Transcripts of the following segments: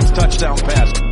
Touchdown pass.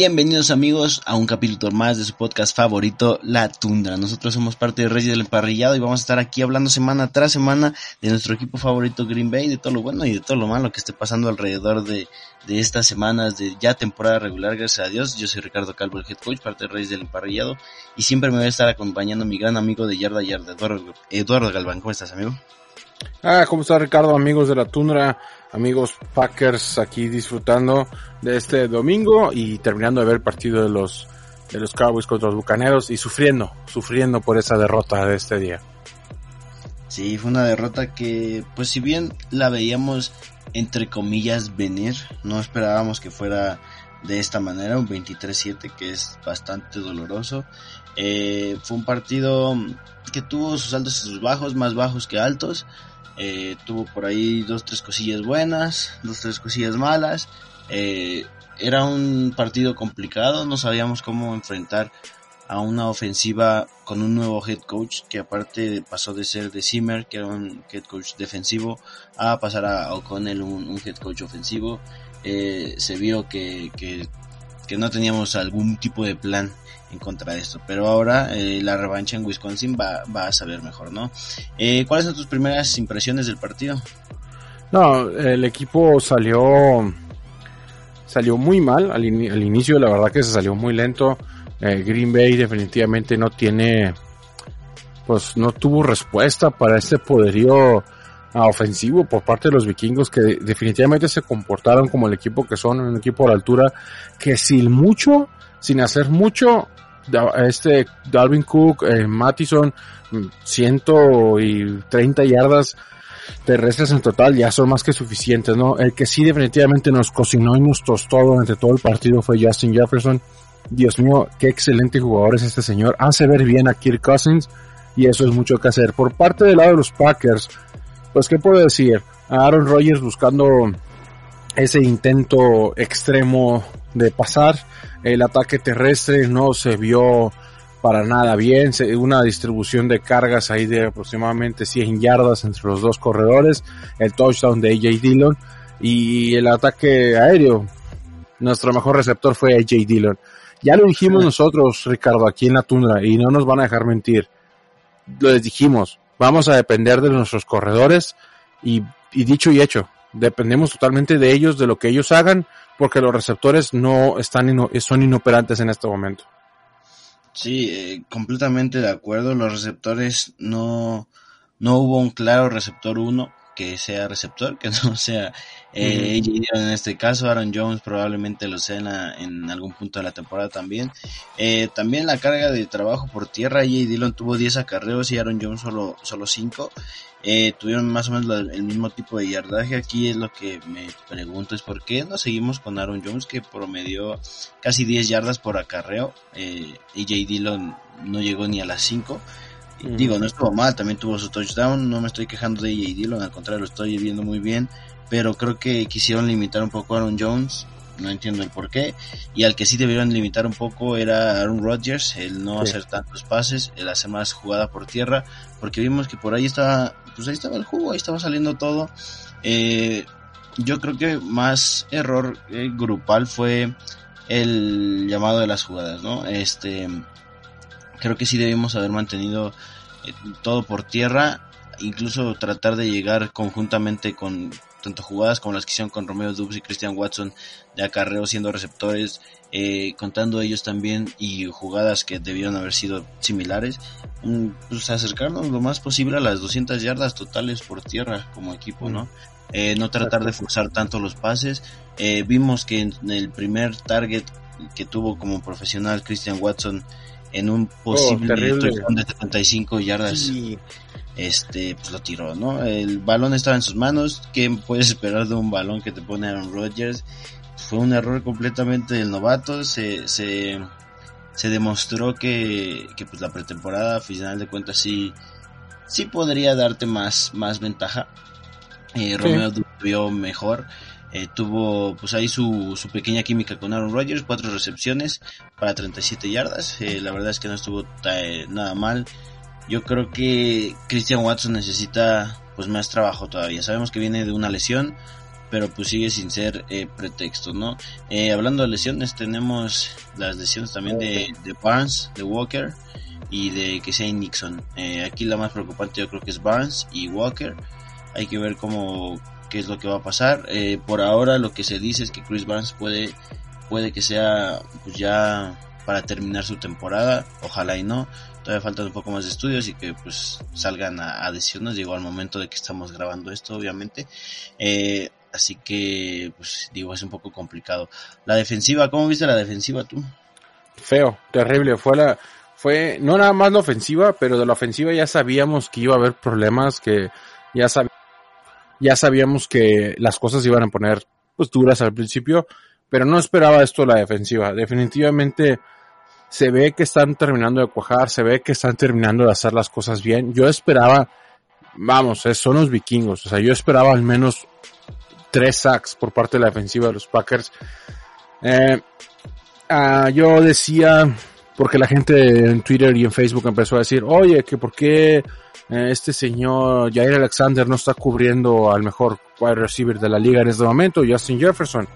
Bienvenidos amigos a un capítulo más de su podcast favorito, La Tundra. Nosotros somos parte de Reyes del Emparrillado y vamos a estar aquí hablando semana tras semana de nuestro equipo favorito Green Bay, de todo lo bueno y de todo lo malo que esté pasando alrededor de, de estas semanas de ya temporada regular, gracias a Dios. Yo soy Ricardo Calvo, el head coach, parte de Reyes del Emparrillado y siempre me va a estar acompañando mi gran amigo de Yarda Yarda, Eduardo, Eduardo Galván. ¿Cómo estás amigo? Ah, ¿cómo está Ricardo, amigos de la Tundra, amigos Packers aquí disfrutando de este domingo y terminando de ver el partido de los de los Cowboys contra los Bucaneros y sufriendo, sufriendo por esa derrota de este día. Sí, fue una derrota que, pues si bien la veíamos entre comillas venir, no esperábamos que fuera de esta manera, un 23-7 que es bastante doloroso. Eh, fue un partido que tuvo sus altos y sus bajos, más bajos que altos. Eh, tuvo por ahí dos, tres cosillas buenas, dos, tres cosillas malas. Eh, era un partido complicado, no sabíamos cómo enfrentar a una ofensiva con un nuevo head coach que aparte pasó de ser de Zimmer, que era un head coach defensivo, a pasar a O'Connell, un, un head coach ofensivo. Eh, se vio que, que, que, no teníamos algún tipo de plan en contra de esto, pero ahora eh, la revancha en Wisconsin va, va a saber mejor, ¿no? Eh, ¿Cuáles son tus primeras impresiones del partido? No, el equipo salió salió muy mal al, in al inicio, la verdad que se salió muy lento. Eh, Green Bay definitivamente no tiene, pues no tuvo respuesta para este poderío uh, ofensivo por parte de los vikingos que definitivamente se comportaron como el equipo que son, un equipo a la altura que sin mucho, sin hacer mucho, este Dalvin Cook, eh, Mattison, 130 yardas terrestres en total ya son más que suficientes, ¿no? El que sí definitivamente nos cocinó y nos tostó durante todo el partido fue Justin Jefferson. Dios mío, qué excelente jugador es este señor. Hace ver bien a Kirk Cousins y eso es mucho que hacer. Por parte del lado de los Packers, pues qué puedo decir, Aaron Rodgers buscando ese intento extremo de pasar, el ataque terrestre no se vio para nada bien, una distribución de cargas ahí de aproximadamente 100 yardas entre los dos corredores, el touchdown de AJ Dillon y el ataque aéreo. Nuestro mejor receptor fue AJ Dillon. Ya lo dijimos nosotros, Ricardo, aquí en la tundra, y no nos van a dejar mentir. Les dijimos, vamos a depender de nuestros corredores, y, y dicho y hecho, dependemos totalmente de ellos, de lo que ellos hagan, porque los receptores no están, ino son inoperantes en este momento. Sí, eh, completamente de acuerdo. Los receptores no, no hubo un claro receptor 1 que sea receptor, que no sea eh, uh -huh. en este caso, Aaron Jones probablemente lo sea en, la, en, algún punto de la temporada también. Eh, también la carga de trabajo por tierra, J. Dillon tuvo 10 acarreos y Aaron Jones solo, solo 5. Eh, tuvieron más o menos la, el mismo tipo de yardaje. Aquí es lo que me pregunto es por qué no seguimos con Aaron Jones que promedió casi 10 yardas por acarreo. Eh, AJ Dillon no llegó ni a las 5. Mm. Digo, no estuvo mal, también tuvo su touchdown, no me estoy quejando de AJ Dillon, al contrario, lo estoy viendo muy bien, pero creo que quisieron limitar un poco a Aaron Jones, no entiendo el por qué, y al que sí debieron limitar un poco era Aaron Rodgers, el no sí. hacer tantos pases, el hacer más jugada por tierra, porque vimos que por ahí estaba, pues ahí estaba el jugo, ahí estaba saliendo todo. Eh, yo creo que más error eh, grupal fue el llamado de las jugadas, ¿no? Este, creo que sí debimos haber mantenido eh, todo por tierra, incluso tratar de llegar conjuntamente con tanto jugadas como las que hicieron con Romeo Dubs y Christian Watson de acarreo siendo receptores, eh, contando ellos también y jugadas que debieron haber sido similares, mm, pues acercarnos lo más posible a las 200 yardas totales por tierra como equipo, ¿no? Eh, no tratar de forzar tanto los pases. Eh, vimos que en el primer target que tuvo como profesional Christian Watson en un posible oh, de 75 yardas. Sí. este pues lo tiró no el balón estaba en sus manos. Qué puedes esperar de un balón que te pone Aaron Rodgers fue un error completamente del novato. Se se, se demostró que, que pues la pretemporada a final de cuentas sí sí podría darte más más ventaja. Eh, sí. Romeo vio mejor eh, tuvo pues ahí su, su, pequeña química con Aaron Rodgers, cuatro recepciones para 37 yardas, eh, la verdad es que no estuvo nada mal Yo creo que Christian Watson necesita pues más trabajo todavía. Sabemos que viene de una lesión, pero pues sigue sin ser eh, pretexto, ¿no? Eh, hablando de lesiones, tenemos las lesiones también de, de Barnes, de Walker y de que sea Nixon. Eh, aquí la más preocupante yo creo que es Barnes y Walker. Hay que ver cómo qué es lo que va a pasar. Eh, por ahora lo que se dice es que Chris Barnes puede puede que sea pues ya para terminar su temporada. Ojalá y no. Todavía faltan un poco más de estudios y que pues salgan a, a decirnos. Digo al momento de que estamos grabando esto, obviamente. Eh, así que pues digo es un poco complicado. La defensiva, ¿cómo viste la defensiva tú? Feo, terrible. Fue la fue no nada más la ofensiva, pero de la ofensiva ya sabíamos que iba a haber problemas, que ya sab ya sabíamos que las cosas iban a poner pues duras al principio, pero no esperaba esto la defensiva. Definitivamente se ve que están terminando de cuajar, se ve que están terminando de hacer las cosas bien. Yo esperaba, vamos, son los vikingos, o sea, yo esperaba al menos tres sacks por parte de la defensiva de los Packers. Eh, uh, yo decía, porque la gente en Twitter y en Facebook empezó a decir, oye, que por qué eh, este señor Jair Alexander no está cubriendo al mejor wide receiver de la liga en este momento, Justin Jefferson.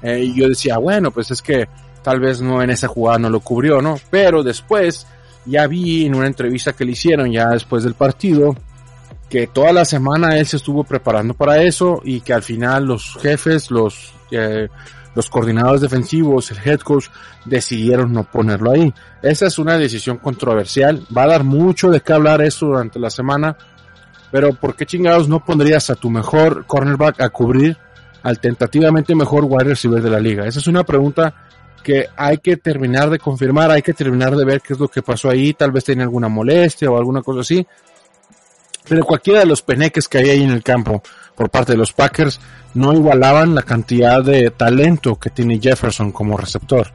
Eh, y yo decía, bueno, pues es que tal vez no en esa jugada no lo cubrió, ¿no? Pero después ya vi en una entrevista que le hicieron ya después del partido que toda la semana él se estuvo preparando para eso y que al final los jefes, los eh, los coordinadores defensivos, el head coach, decidieron no ponerlo ahí. Esa es una decisión controversial. Va a dar mucho de qué hablar eso durante la semana. Pero ¿por qué chingados no pondrías a tu mejor cornerback a cubrir al tentativamente mejor wide receiver de la liga? Esa es una pregunta que hay que terminar de confirmar, hay que terminar de ver qué es lo que pasó ahí. Tal vez tenía alguna molestia o alguna cosa así. Pero cualquiera de los peneques que hay ahí en el campo por parte de los Packers no igualaban la cantidad de talento que tiene Jefferson como receptor.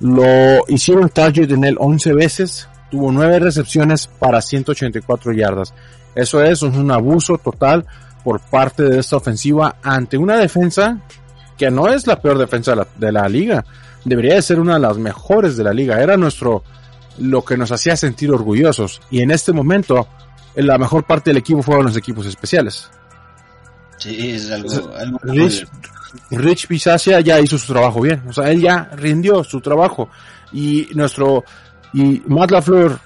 Lo hicieron target en él 11 veces, tuvo 9 recepciones para 184 yardas. Eso es un abuso total por parte de esta ofensiva ante una defensa que no es la peor defensa de la, de la liga. Debería de ser una de las mejores de la liga. Era nuestro, lo que nos hacía sentir orgullosos. Y en este momento, la mejor parte del equipo fueron los equipos especiales. Sí, es algo, algo Rich, Rich Pisacia ya hizo su trabajo bien. O sea, él ya rindió su trabajo. Y nuestro, y Matt LaFleur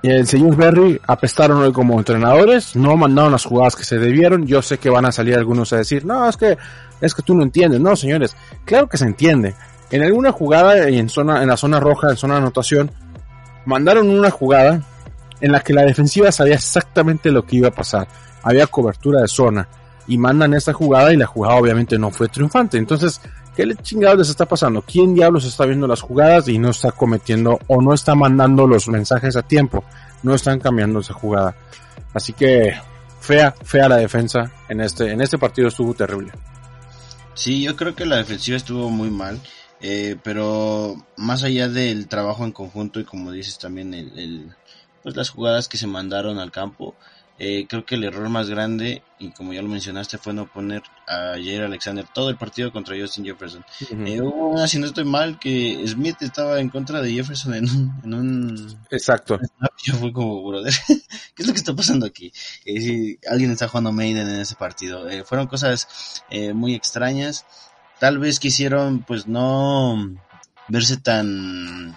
y el señor Berry apestaron hoy como entrenadores, no mandaron las jugadas que se debieron. Yo sé que van a salir algunos a decir, no, es que, es que tú no entiendes. No, señores, claro que se entiende. En alguna jugada en zona, en la zona roja, en zona de anotación, mandaron una jugada en la que la defensiva sabía exactamente lo que iba a pasar. Había cobertura de zona y mandan esta jugada y la jugada obviamente no fue triunfante. Entonces, ¿qué le chingados les está pasando? ¿Quién diablos está viendo las jugadas y no está cometiendo o no está mandando los mensajes a tiempo? No están cambiando esa jugada. Así que fea, fea la defensa en este, en este partido estuvo terrible. Sí, yo creo que la defensiva estuvo muy mal. Eh, pero más allá del trabajo en conjunto y como dices también el, el pues las jugadas que se mandaron al campo, eh, creo que el error más grande, y como ya lo mencionaste, fue no poner a Jair Alexander todo el partido contra Justin Jefferson. Uh -huh. eh, hubo, si no estoy mal, que Smith estaba en contra de Jefferson en un... En un Exacto. Yo fui como, brother, ¿qué es lo que está pasando aquí? Eh, si alguien está jugando Maiden en ese partido. Eh, fueron cosas eh, muy extrañas. Tal vez quisieron, pues, no verse tan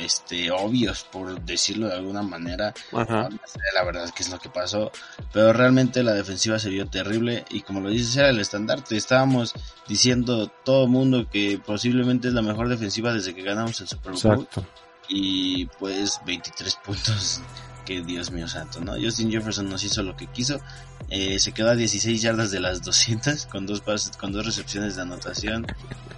este obvios por decirlo de alguna manera Ajá. la verdad que es lo que pasó pero realmente la defensiva se vio terrible y como lo dices era el estandarte estábamos diciendo todo mundo que posiblemente es la mejor defensiva desde que ganamos el Super Bowl Exacto. y pues 23 puntos que Dios mío santo, ¿no? Justin Jefferson nos hizo lo que quiso, eh, se quedó a 16 yardas de las 200 con dos pases, con dos recepciones de anotación,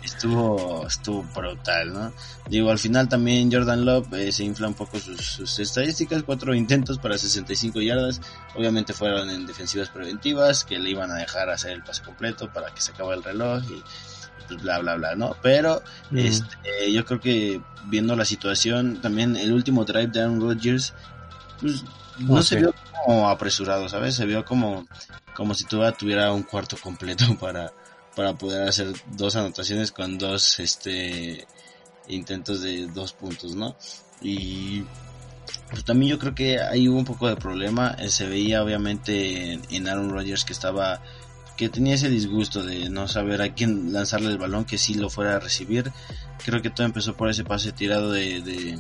estuvo, estuvo brutal, ¿no? Digo, al final también Jordan Love eh, se infla un poco sus, sus, estadísticas, cuatro intentos para 65 yardas, obviamente fueron en defensivas preventivas que le iban a dejar hacer el pase completo para que se acabe el reloj y bla bla bla, ¿no? Pero mm. este, yo creo que viendo la situación, también el último drive de Aaron Rodgers pues, no okay. se vio como apresurado, ¿sabes? Se vio como, como si tuviera un cuarto completo para, para poder hacer dos anotaciones con dos, este, intentos de dos puntos, ¿no? Y Pues también yo creo que ahí hubo un poco de problema. Eh, se veía obviamente en Aaron Rodgers que estaba que tenía ese disgusto de no saber a quién lanzarle el balón que sí lo fuera a recibir. Creo que todo empezó por ese pase tirado de,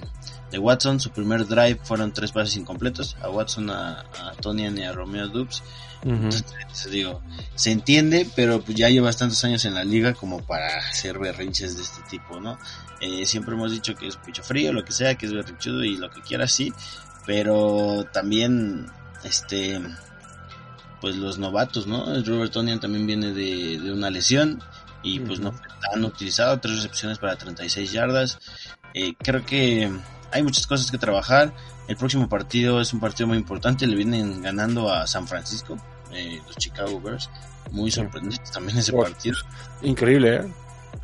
de, Watson. Su primer drive fueron tres pases incompletos a Watson, a, a Tony y a Romeo Dubs. Entonces, digo, se entiende, pero pues ya llevas tantos años en la liga como para hacer berrinches de este tipo, ¿no? Eh, siempre hemos dicho que es pecho frío, lo que sea, que es berrinchudo y lo que quiera, sí, pero también, este, pues los novatos, ¿no? Robert Tonian también viene de, una lesión y pues no han utilizado tres recepciones para 36 yardas. Eh, creo que hay muchas cosas que trabajar. El próximo partido es un partido muy importante. Le vienen ganando a San Francisco, eh, los Chicago Bears. Muy sorprendente también ese partido. Increíble, ¿eh?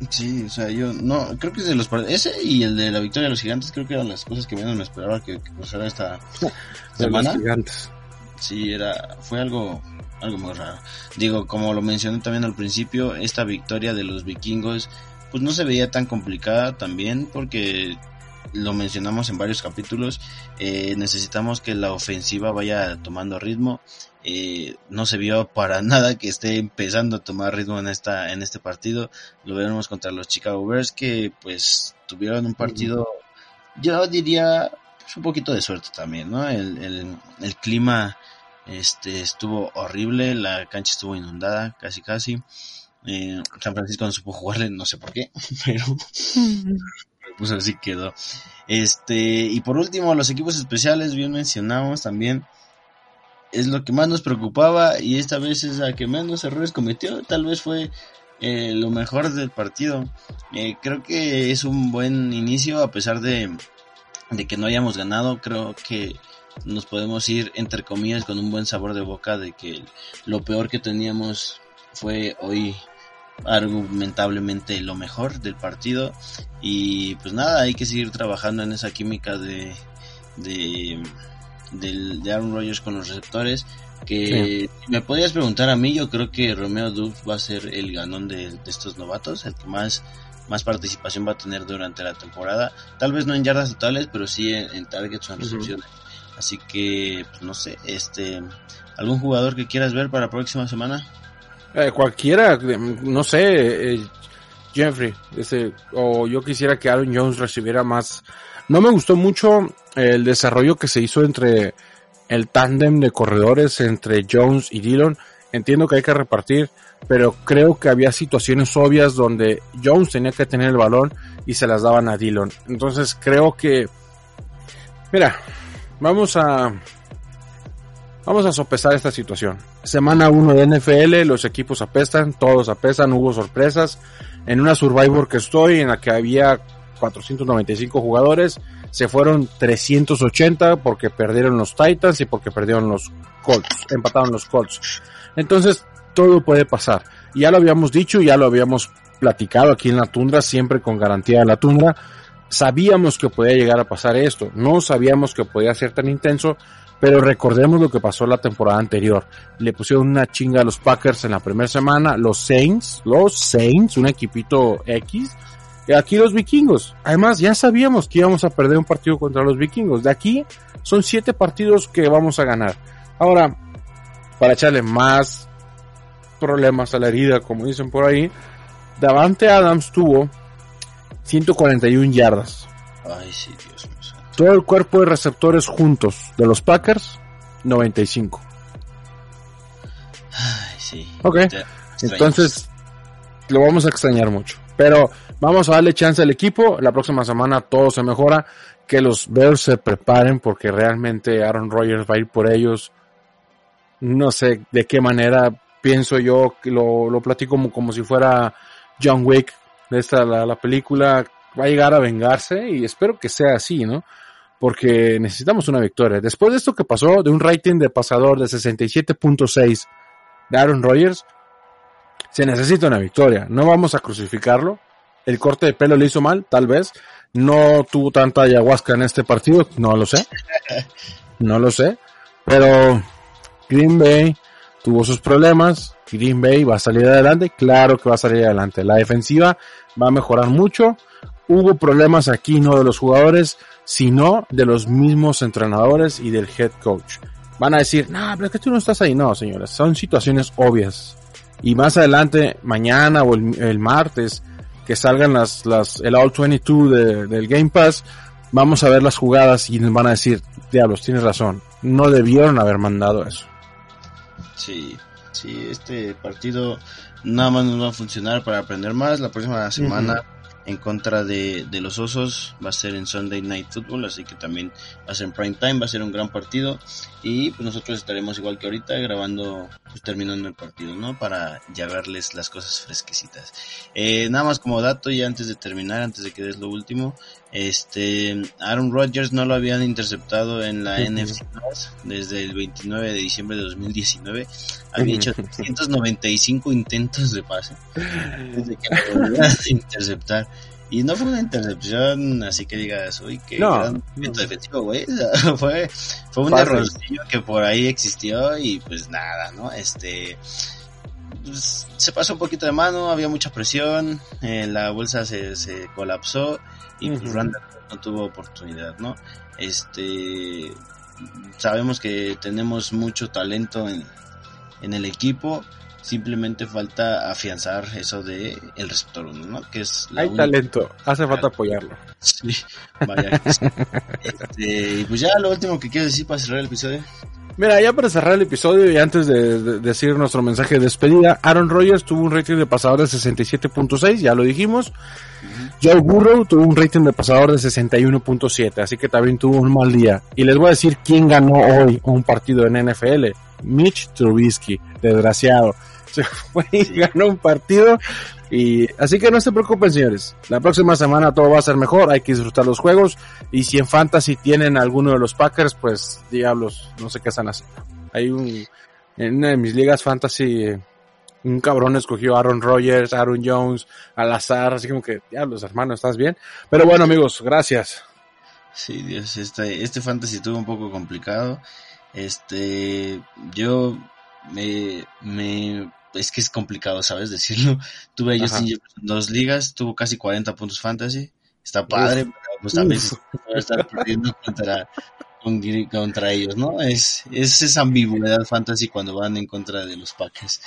Sí, o sea, yo no, creo que es de los ese y el de la victoria de los gigantes, creo que eran las cosas que menos me esperaba que, que pasara esta semana. Los gigantes. Sí, era, fue algo, algo muy raro. Digo, como lo mencioné también al principio, esta victoria de los vikingos, pues no se veía tan complicada también porque lo mencionamos en varios capítulos, eh, necesitamos que la ofensiva vaya tomando ritmo. Eh, no se vio para nada que esté empezando a tomar ritmo en esta en este partido. Lo veremos contra los Chicago Bears que pues tuvieron un partido, yo diría pues, un poquito de suerte también, ¿no? El, el, el clima este estuvo horrible, la cancha estuvo inundada casi casi. Eh, San Francisco no supo jugarle, no sé por qué, pero pues así quedó. Este, y por último, los equipos especiales, bien mencionamos también, es lo que más nos preocupaba y esta vez es la que menos errores cometió, tal vez fue eh, lo mejor del partido. Eh, creo que es un buen inicio a pesar de, de que no hayamos ganado, creo que nos podemos ir entre comillas con un buen sabor de boca de que lo peor que teníamos fue hoy argumentablemente lo mejor del partido. Y pues nada hay que seguir trabajando en esa química de de, de, Aaron Rodgers con los receptores que me podrías preguntar a mí yo creo que Romeo Dubs va a ser el ganón de, estos novatos el que más más participación va a tener durante la temporada tal vez no en yardas totales pero sí en, targets o en recepciones así que pues no sé este algún jugador que quieras ver para la próxima semana eh, cualquiera, no sé, eh, Jeffrey, ese, o yo quisiera que Aaron Jones recibiera más. No me gustó mucho el desarrollo que se hizo entre el tándem de corredores entre Jones y Dillon. Entiendo que hay que repartir, pero creo que había situaciones obvias donde Jones tenía que tener el balón y se las daban a Dillon. Entonces creo que, mira, vamos a, vamos a sopesar esta situación. Semana 1 de NFL, los equipos apestan, todos apestan, hubo sorpresas. En una Survivor que estoy, en la que había 495 jugadores, se fueron 380 porque perdieron los Titans y porque perdieron los Colts, empataron los Colts. Entonces, todo puede pasar. Ya lo habíamos dicho, ya lo habíamos platicado aquí en la tundra, siempre con garantía de la tundra. Sabíamos que podía llegar a pasar esto, no sabíamos que podía ser tan intenso, pero recordemos lo que pasó la temporada anterior. Le pusieron una chinga a los Packers en la primera semana, los Saints, los Saints, un equipito X, y aquí los vikingos. Además, ya sabíamos que íbamos a perder un partido contra los vikingos. De aquí son siete partidos que vamos a ganar. Ahora, para echarle más problemas a la herida, como dicen por ahí, Davante Adams tuvo 141 yardas. Ay, sí, Dios mío. Todo el cuerpo de receptores juntos de los Packers, 95. Ay, sí. Ok. Entonces, lo vamos a extrañar mucho. Pero vamos a darle chance al equipo. La próxima semana todo se mejora. Que los Bears se preparen porque realmente Aaron Rodgers va a ir por ellos. No sé de qué manera pienso yo que lo, lo platico como, como si fuera John Wick de esta la, la película va a llegar a vengarse y espero que sea así, ¿no? porque necesitamos una victoria. Después de esto que pasó, de un rating de pasador de 67.6 de Aaron Rodgers, se necesita una victoria. No vamos a crucificarlo. El corte de pelo le hizo mal, tal vez. No tuvo tanta ayahuasca en este partido, no lo sé. No lo sé. Pero Green Bay tuvo sus problemas. Green Bay va a salir adelante. Claro que va a salir adelante. La defensiva va a mejorar mucho hubo problemas aquí no de los jugadores, sino de los mismos entrenadores y del head coach. Van a decir, no, pero es que tú no estás ahí. No, señores, son situaciones obvias. Y más adelante, mañana o el, martes, que salgan las, las, el All 22 de, del Game Pass, vamos a ver las jugadas y nos van a decir, diablos, tienes razón, no debieron haber mandado eso. Sí, sí, este partido nada más nos va a funcionar para aprender más. La próxima semana en contra de, de, los Osos. Va a ser en Sunday Night Football, así que también va a ser en prime time, va a ser un gran partido. Y pues nosotros estaremos igual que ahorita grabando, pues terminando el partido, ¿no? Para ya verles las cosas fresquecitas. Eh, nada más como dato y antes de terminar, antes de que des lo último, este, Aaron Rodgers no lo habían interceptado en la NFC desde el 29 de diciembre de 2019. Había hecho 395 intentos de pase desde que lo volvieron a interceptar. Y no fue una intercepción así que digas, uy, qué No. gran movimiento defensivo, güey. fue, fue un errorcillo que por ahí existió y pues nada, ¿no? Este, pues, se pasó un poquito de mano, había mucha presión, eh, la bolsa se, se colapsó y pues Ujú. Randall no tuvo oportunidad, ¿no? Este, sabemos que tenemos mucho talento en, en el equipo, simplemente falta afianzar eso de el receptor 1, ¿no? Que es la Hay única- talento, hace falta apoyarlo. Sí, vaya. Este, y pues ya lo último que quiero decir para cerrar el episodio. Mira, ya para cerrar el episodio y antes de, de- decir nuestro mensaje de despedida, Aaron Rodgers tuvo un rating de pasador de 67.6, ya lo dijimos. Joe Burrow tuvo un rating de pasador de 61.7, así que también tuvo un mal día. Y les voy a decir quién ganó hoy un partido en NFL. Mitch Trubisky, desgraciado. Se fue y ganó un partido. Y así que no se preocupen, señores. La próxima semana todo va a ser mejor. Hay que disfrutar los juegos. Y si en Fantasy tienen alguno de los Packers, pues diablos, no sé qué están haciendo. Hay un, en una de mis ligas Fantasy, eh, un cabrón escogió a Aaron Rodgers, Aaron Jones, al azar, así como que, diablos, hermano, ¿estás bien? Pero bueno, amigos, gracias. Sí, Dios, este, este fantasy estuvo un poco complicado. Este, yo me, me, es que es complicado, ¿sabes? Decirlo. Tuve a. Justin Jefferson en dos ligas, tuvo casi 40 puntos fantasy. Está padre, pero pues Uf. veces puede estar perdiendo contra, con- contra ellos, ¿no? Es, es esa ambigüedad fantasy cuando van en contra de los Packers.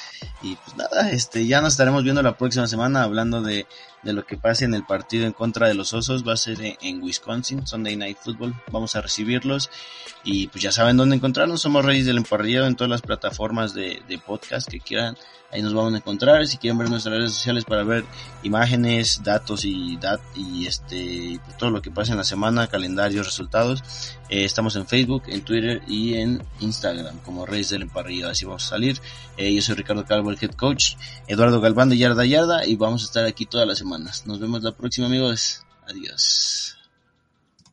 Y pues nada, este, ya nos estaremos viendo la próxima semana hablando de, de lo que pase en el partido en contra de los Osos. Va a ser en, Wisconsin, Sunday Night Football. Vamos a recibirlos. Y pues ya saben dónde encontrarnos. Somos Reyes del Emparrillado en todas las plataformas de, de podcast que quieran. Ahí nos vamos a encontrar. Si quieren ver nuestras redes sociales para ver imágenes, datos y, dat y este, y todo lo que pasa en la semana, calendarios, resultados. Eh, en Facebook, en Twitter y en Instagram como Reyes del Emparrillado. Así vamos a salir. Eh, yo soy Ricardo Calvo, el head coach. Eduardo Galván de Yarda Yarda y vamos a estar aquí todas las semanas. Nos vemos la próxima amigos. Adiós.